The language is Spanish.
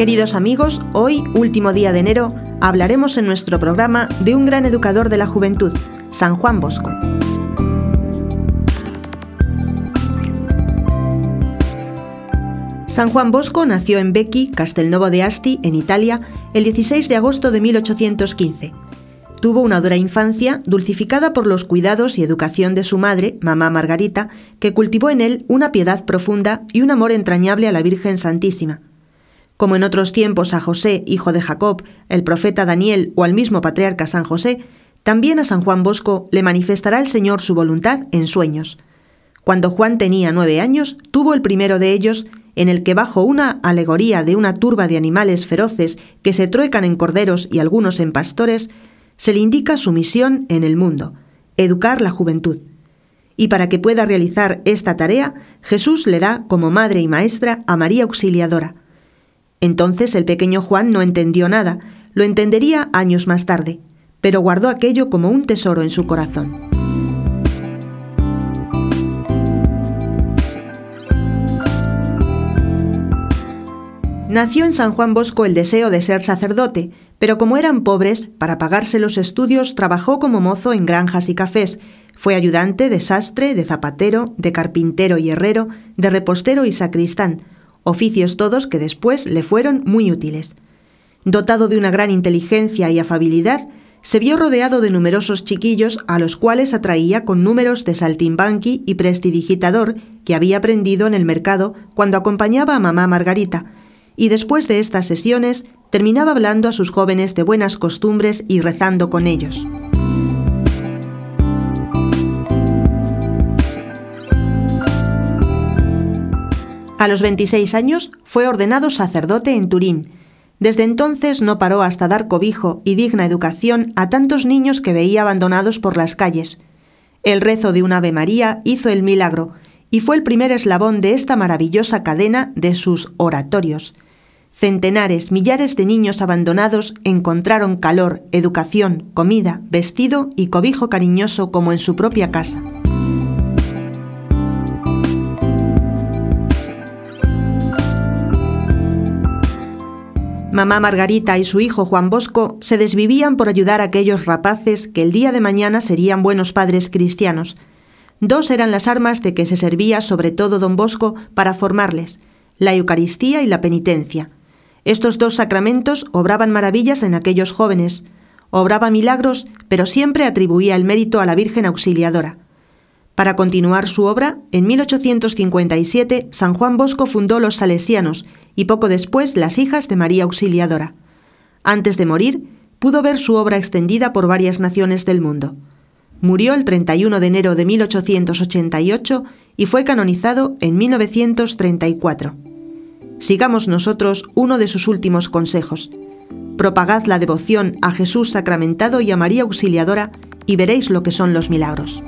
Queridos amigos, hoy, último día de enero, hablaremos en nuestro programa de un gran educador de la juventud, San Juan Bosco. San Juan Bosco nació en Becchi, Castelnuovo de Asti, en Italia, el 16 de agosto de 1815. Tuvo una dura infancia, dulcificada por los cuidados y educación de su madre, mamá Margarita, que cultivó en él una piedad profunda y un amor entrañable a la Virgen Santísima. Como en otros tiempos a José, hijo de Jacob, el profeta Daniel o al mismo patriarca San José, también a San Juan Bosco le manifestará el Señor su voluntad en sueños. Cuando Juan tenía nueve años, tuvo el primero de ellos, en el que bajo una alegoría de una turba de animales feroces que se truecan en corderos y algunos en pastores, se le indica su misión en el mundo, educar la juventud. Y para que pueda realizar esta tarea, Jesús le da como madre y maestra a María Auxiliadora, entonces el pequeño Juan no entendió nada, lo entendería años más tarde, pero guardó aquello como un tesoro en su corazón. Nació en San Juan Bosco el deseo de ser sacerdote, pero como eran pobres, para pagarse los estudios trabajó como mozo en granjas y cafés, fue ayudante de sastre, de zapatero, de carpintero y herrero, de repostero y sacristán, oficios todos que después le fueron muy útiles. Dotado de una gran inteligencia y afabilidad, se vio rodeado de numerosos chiquillos a los cuales atraía con números de saltimbanqui y prestidigitador que había aprendido en el mercado cuando acompañaba a mamá Margarita, y después de estas sesiones terminaba hablando a sus jóvenes de buenas costumbres y rezando con ellos. A los 26 años fue ordenado sacerdote en Turín. Desde entonces no paró hasta dar cobijo y digna educación a tantos niños que veía abandonados por las calles. El rezo de un Ave María hizo el milagro y fue el primer eslabón de esta maravillosa cadena de sus oratorios. Centenares, millares de niños abandonados encontraron calor, educación, comida, vestido y cobijo cariñoso como en su propia casa. Mamá Margarita y su hijo Juan Bosco se desvivían por ayudar a aquellos rapaces que el día de mañana serían buenos padres cristianos. Dos eran las armas de que se servía sobre todo don Bosco para formarles, la Eucaristía y la penitencia. Estos dos sacramentos obraban maravillas en aquellos jóvenes. Obraba milagros, pero siempre atribuía el mérito a la Virgen Auxiliadora. Para continuar su obra, en 1857 San Juan Bosco fundó los Salesianos y poco después las Hijas de María Auxiliadora. Antes de morir, pudo ver su obra extendida por varias naciones del mundo. Murió el 31 de enero de 1888 y fue canonizado en 1934. Sigamos nosotros uno de sus últimos consejos. Propagad la devoción a Jesús sacramentado y a María Auxiliadora y veréis lo que son los milagros.